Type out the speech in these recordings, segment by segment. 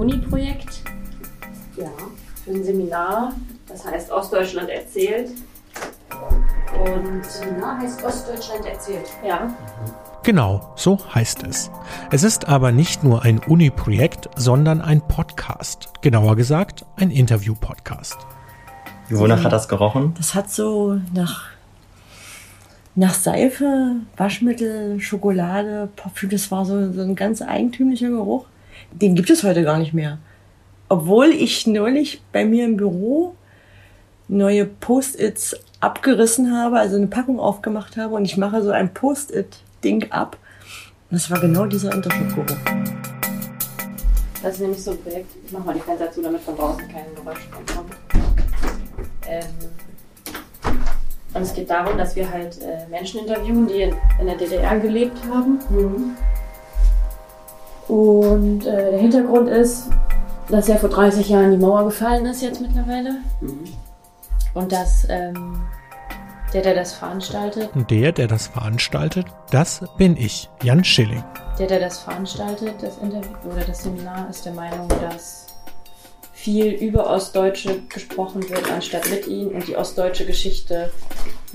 Uni-Projekt. Ja. Für ein Seminar, das heißt Ostdeutschland erzählt. Und Seminar heißt Ostdeutschland erzählt. Ja. Genau, so heißt es. Es ist aber nicht nur ein Uni-Projekt, sondern ein Podcast. Genauer gesagt, ein Interview-Podcast. Wonach hat das gerochen? Das hat so nach, nach Seife, Waschmittel, Schokolade, Parfüm. Das war so, so ein ganz eigentümlicher Geruch. Den gibt es heute gar nicht mehr. Obwohl ich neulich bei mir im Büro neue Post-its abgerissen habe, also eine Packung aufgemacht habe und ich mache so ein Post-it-Ding ab. Und das war genau dieser Unterschlupfgeruch. Das ist nämlich so ein Projekt. Ich mache mal die Fenster zu, damit von draußen kein Geräusch kommt. Ähm, und es geht darum, dass wir halt äh, Menschen interviewen, die in, in der DDR gelebt haben. Und äh, der Hintergrund ist, dass ja vor 30 Jahren die Mauer gefallen ist, jetzt mittlerweile. Und dass ähm, der, der das veranstaltet, Und der, der das veranstaltet, das bin ich, Jan Schilling. der, der das veranstaltet, das Interview oder das Seminar, ist der Meinung, dass viel über Ostdeutsche gesprochen wird, anstatt mit ihnen und die ostdeutsche Geschichte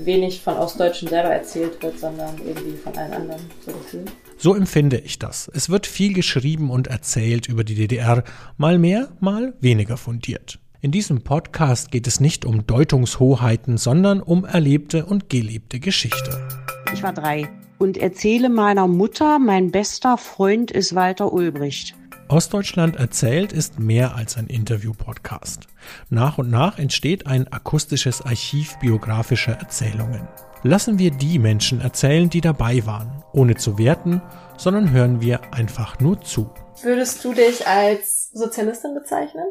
wenig von Ostdeutschen selber erzählt wird, sondern irgendwie von allen anderen so gefühlt. So empfinde ich das. Es wird viel geschrieben und erzählt über die DDR, mal mehr, mal weniger fundiert. In diesem Podcast geht es nicht um Deutungshoheiten, sondern um erlebte und gelebte Geschichte. Ich war drei und erzähle meiner Mutter, mein bester Freund ist Walter Ulbricht. Ostdeutschland erzählt ist mehr als ein Interview-Podcast. Nach und nach entsteht ein akustisches Archiv biografischer Erzählungen. Lassen wir die Menschen erzählen, die dabei waren, ohne zu werten, sondern hören wir einfach nur zu. Würdest du dich als Sozialistin bezeichnen?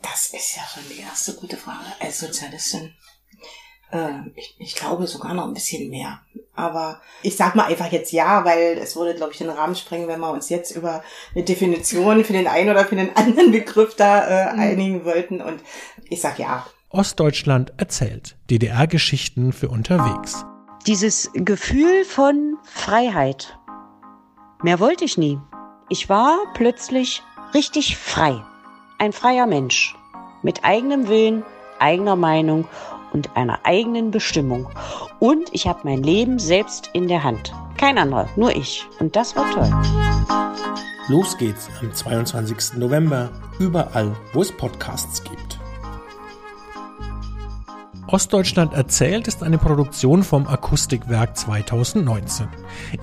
Das ist ja schon die erste gute Frage. Als Sozialistin, äh, ich, ich glaube sogar noch ein bisschen mehr. Aber ich sag mal einfach jetzt ja, weil es würde, glaube ich, den Rahmen sprengen, wenn wir uns jetzt über eine Definition für den einen oder für den anderen Begriff da äh, einigen wollten. Und ich sag ja. Ostdeutschland erzählt. DDR-Geschichten für unterwegs. Dieses Gefühl von Freiheit. Mehr wollte ich nie. Ich war plötzlich richtig frei. Ein freier Mensch. Mit eigenem Willen, eigener Meinung und einer eigenen Bestimmung. Und ich habe mein Leben selbst in der Hand. Kein anderer, nur ich. Und das war toll. Los geht's am 22. November, überall, wo es Podcasts gibt. Ostdeutschland erzählt ist eine Produktion vom Akustikwerk 2019.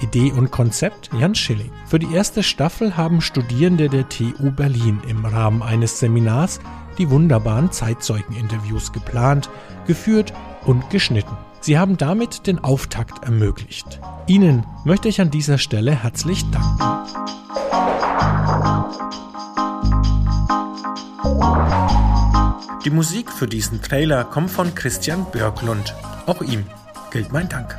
Idee und Konzept Jan Schilling. Für die erste Staffel haben Studierende der TU Berlin im Rahmen eines Seminars die wunderbaren Zeitzeugeninterviews geplant, geführt und geschnitten. Sie haben damit den Auftakt ermöglicht. Ihnen möchte ich an dieser Stelle herzlich danken. Die Musik für diesen Trailer kommt von Christian Björklund. Auch ihm gilt mein Dank.